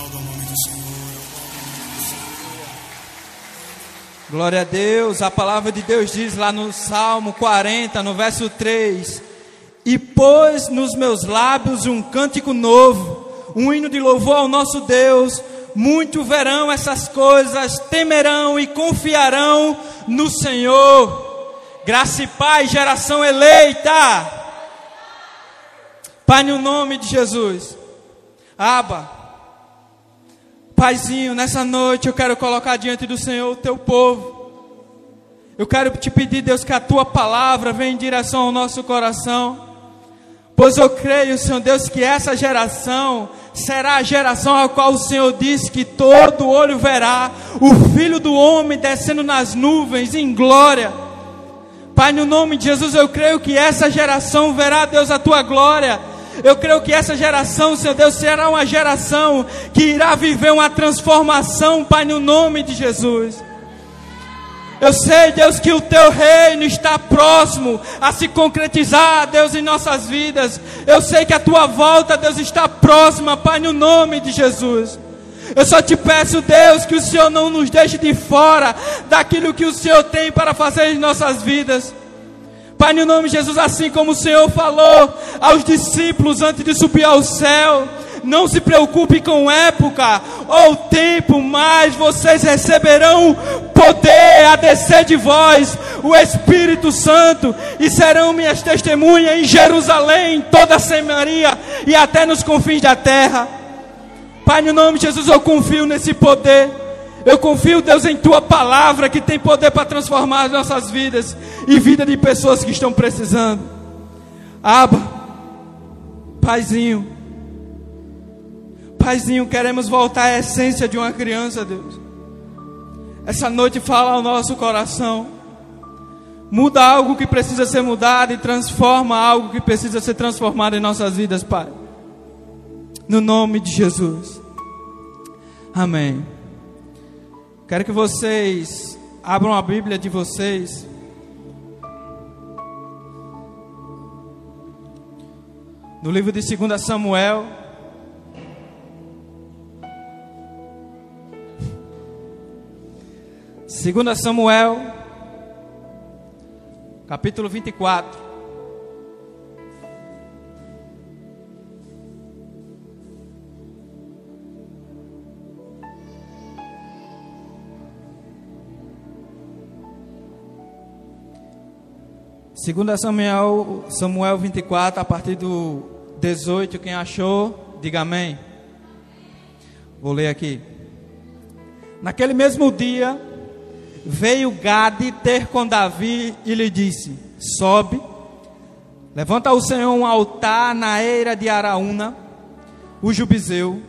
Aplauda o nome do Senhor. Glória a Deus, a palavra de Deus diz lá no Salmo 40, no verso 3: E pôs nos meus lábios um cântico novo, um hino de louvor ao nosso Deus. Muito verão essas coisas, temerão e confiarão no Senhor. Graça e paz, geração eleita. Pai, no nome de Jesus. Aba. Paizinho, nessa noite eu quero colocar diante do Senhor o teu povo. Eu quero te pedir, Deus, que a tua palavra venha em direção ao nosso coração. Pois eu creio, Senhor Deus, que essa geração será a geração a qual o Senhor disse que todo olho verá o Filho do Homem descendo nas nuvens em glória. Pai, no nome de Jesus, eu creio que essa geração verá, Deus, a tua glória. Eu creio que essa geração, Senhor Deus, será uma geração que irá viver uma transformação, Pai, no nome de Jesus. Eu sei, Deus, que o teu reino está próximo a se concretizar, Deus, em nossas vidas. Eu sei que a tua volta, Deus, está próxima, Pai, no nome de Jesus. Eu só te peço, Deus, que o Senhor não nos deixe de fora daquilo que o Senhor tem para fazer em nossas vidas. Pai, no nome de Jesus, assim como o Senhor falou aos discípulos antes de subir ao céu, não se preocupe com época ou tempo, mas vocês receberão poder a descer de vós, o Espírito Santo, e serão minhas testemunhas em Jerusalém, em toda a Samaria e até nos confins da terra. Pai, no nome de Jesus, eu confio nesse poder. Eu confio, Deus, em tua palavra que tem poder para transformar as nossas vidas e vida de pessoas que estão precisando. Aba, Paizinho, Paizinho, queremos voltar à essência de uma criança, Deus. Essa noite fala ao nosso coração. Muda algo que precisa ser mudado e transforma algo que precisa ser transformado em nossas vidas, Pai. No nome de Jesus. Amém. Quero que vocês abram a Bíblia de vocês. No livro de 2 Samuel. Segunda Samuel, capítulo 24. Segunda Samuel, Samuel 24, a partir do 18, quem achou, diga amém. Vou ler aqui. Naquele mesmo dia, veio Gade ter com Davi e lhe disse: Sobe, levanta ao Senhor um altar na eira de Araúna, o Jubizeu.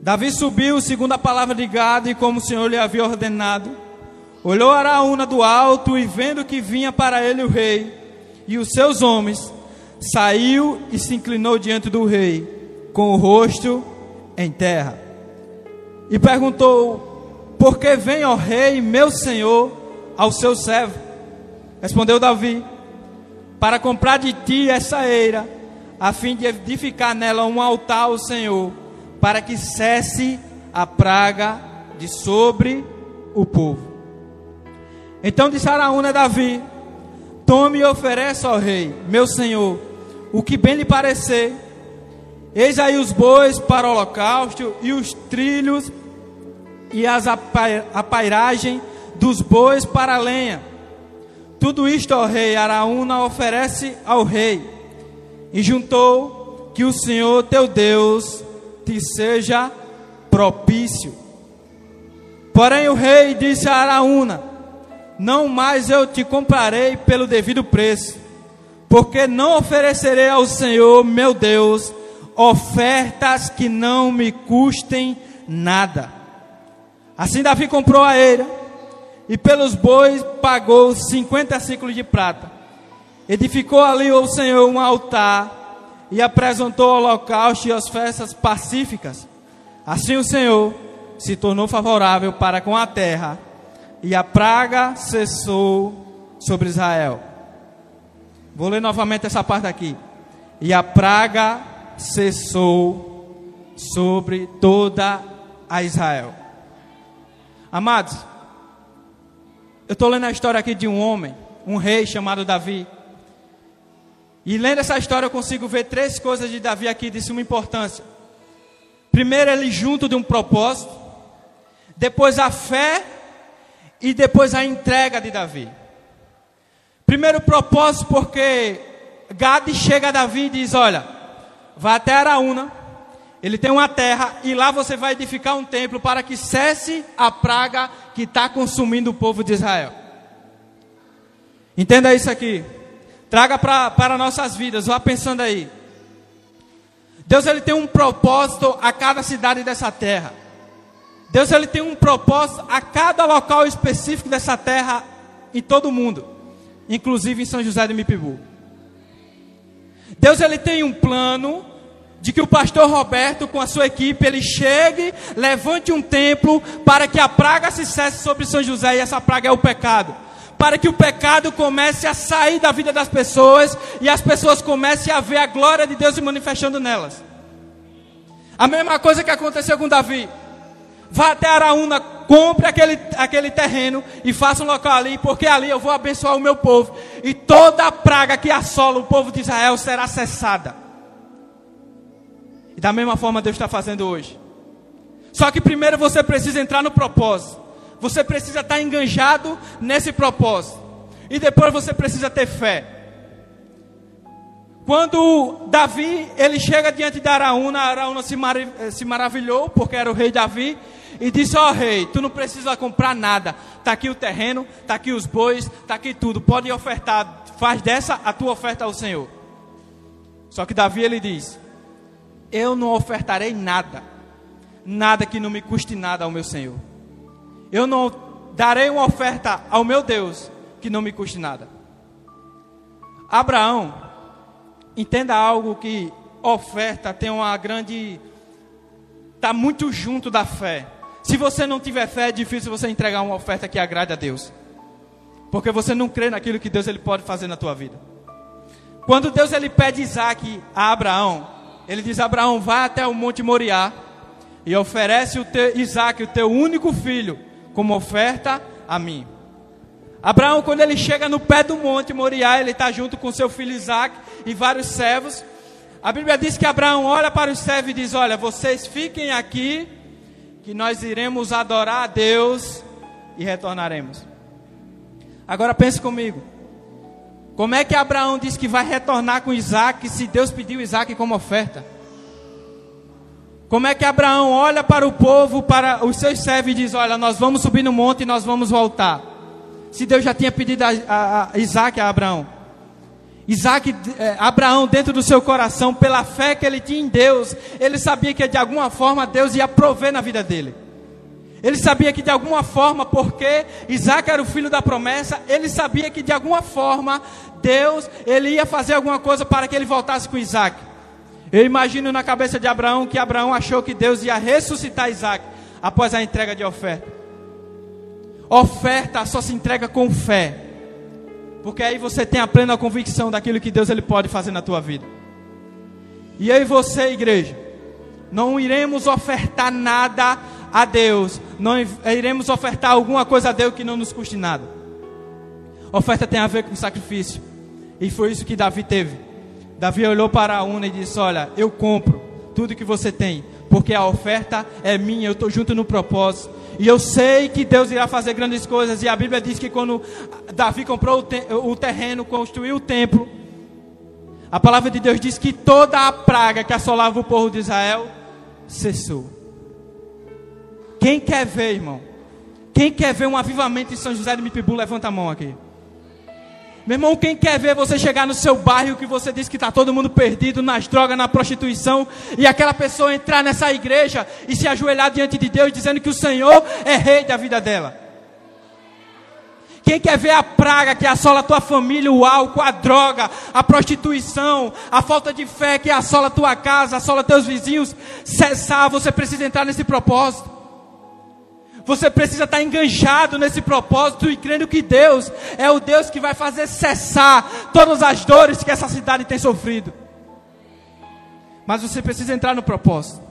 Davi subiu segundo a palavra de Gade, como o Senhor lhe havia ordenado Olhou Araúna do alto e vendo que vinha para ele o rei e os seus homens, saiu e se inclinou diante do rei, com o rosto em terra. E perguntou: Por que vem, ó rei, meu senhor, ao seu servo? Respondeu Davi: Para comprar de ti essa eira, a fim de edificar nela um altar ao Senhor, para que cesse a praga de sobre o povo. Então disse Araúna a Davi: Tome e ofereça ao rei, meu senhor, o que bem lhe parecer. Eis aí os bois para o holocausto e os trilhos e as apairagem dos bois para a lenha. Tudo isto, ó rei, Araúna oferece ao rei. E juntou que o Senhor teu Deus te seja propício. Porém o rei disse a Araúna: não mais eu te comprarei pelo devido preço, porque não oferecerei ao Senhor, meu Deus, ofertas que não me custem nada. Assim Davi comprou a eira e pelos bois pagou 50 ciclos de prata. Edificou ali ao Senhor um altar e apresentou o holocausto e as festas pacíficas. Assim o Senhor se tornou favorável para com a terra e a praga cessou sobre Israel. Vou ler novamente essa parte aqui. E a praga cessou sobre toda a Israel. Amados, eu estou lendo a história aqui de um homem, um rei chamado Davi. E lendo essa história eu consigo ver três coisas de Davi aqui de suma importância. Primeiro, ele junto de um propósito. Depois, a fé. E depois, a entrega de Davi. Primeiro propósito, porque Gade chega a Davi e diz: Olha, vá até Araúna, ele tem uma terra, e lá você vai edificar um templo para que cesse a praga que está consumindo o povo de Israel. Entenda isso aqui. Traga para nossas vidas, vá pensando aí. Deus ele tem um propósito a cada cidade dessa terra. Deus ele tem um propósito a cada local específico dessa terra em todo o mundo inclusive em São José de Mipibu. Deus ele tem um plano de que o pastor Roberto com a sua equipe ele chegue, levante um templo para que a praga se cesse sobre São José e essa praga é o pecado. Para que o pecado comece a sair da vida das pessoas e as pessoas comecem a ver a glória de Deus se manifestando nelas. A mesma coisa que aconteceu com Davi. Vá até Araúna, compre aquele, aquele terreno e faça um local ali, porque ali eu vou abençoar o meu povo. E toda a praga que assola o povo de Israel será cessada. E da mesma forma Deus está fazendo hoje. Só que primeiro você precisa entrar no propósito. Você precisa estar enganjado nesse propósito. E depois você precisa ter fé. Quando Davi, ele chega diante de Araúna, Araúna se, mar, se maravilhou, porque era o rei Davi, e disse: Ó oh, rei, tu não precisa comprar nada. Está aqui o terreno, está aqui os bois, está aqui tudo. Pode ofertar, faz dessa a tua oferta ao Senhor. Só que Davi ele diz: Eu não ofertarei nada, nada que não me custe nada ao meu Senhor. Eu não darei uma oferta ao meu Deus que não me custe nada. Abraão, entenda algo que oferta tem uma grande. Está muito junto da fé. Se você não tiver fé, é difícil você entregar uma oferta que agrade a Deus. Porque você não crê naquilo que Deus ele pode fazer na tua vida. Quando Deus ele pede Isaac a Abraão, ele diz: Abraão, vá até o Monte Moriá e oferece o teu, Isaac, o teu único filho, como oferta a mim. Abraão, quando ele chega no pé do Monte Moriá, ele está junto com seu filho Isaac e vários servos. A Bíblia diz que Abraão olha para os servos e diz: Olha, vocês fiquem aqui que nós iremos adorar a Deus e retornaremos. Agora pense comigo. Como é que Abraão diz que vai retornar com Isaac se Deus pediu Isaac como oferta? Como é que Abraão olha para o povo, para os seus servos e diz: Olha, nós vamos subir no monte e nós vamos voltar? Se Deus já tinha pedido a, a, a Isaac a Abraão. Isaac, é, Abraão, dentro do seu coração, pela fé que ele tinha em Deus, ele sabia que de alguma forma Deus ia prover na vida dele. Ele sabia que de alguma forma, porque Isaac era o filho da promessa, ele sabia que de alguma forma Deus ele ia fazer alguma coisa para que ele voltasse com Isaac. Eu imagino na cabeça de Abraão que Abraão achou que Deus ia ressuscitar Isaac após a entrega de oferta. Oferta só se entrega com fé. Porque aí você tem a plena convicção daquilo que Deus ele pode fazer na tua vida. E e você, igreja, não iremos ofertar nada a Deus, não iremos ofertar alguma coisa a Deus que não nos custe nada. Oferta tem a ver com sacrifício. E foi isso que Davi teve. Davi olhou para a Una e disse: Olha, eu compro tudo que você tem, porque a oferta é minha, eu estou junto no propósito. E eu sei que Deus irá fazer grandes coisas. E a Bíblia diz que quando Davi comprou o, terreno, construiu o templo, a palavra de Deus diz que toda a praga que assolava o povo de Israel cessou. Quem quer ver, irmão? Quem quer ver um avivamento em São José de Mipibu, levanta a mão aqui. Meu irmão, quem quer ver você chegar no seu bairro que você diz que está todo mundo perdido nas drogas, na prostituição, e aquela pessoa entrar nessa igreja e se ajoelhar diante de Deus dizendo que o Senhor é rei da vida dela? Quem quer ver a praga que assola a tua família, o álcool, a droga, a prostituição, a falta de fé que assola a tua casa, assola teus vizinhos, cessar, você precisa entrar nesse propósito. Você precisa estar enganjado nesse propósito e crendo que Deus é o Deus que vai fazer cessar todas as dores que essa cidade tem sofrido. Mas você precisa entrar no propósito.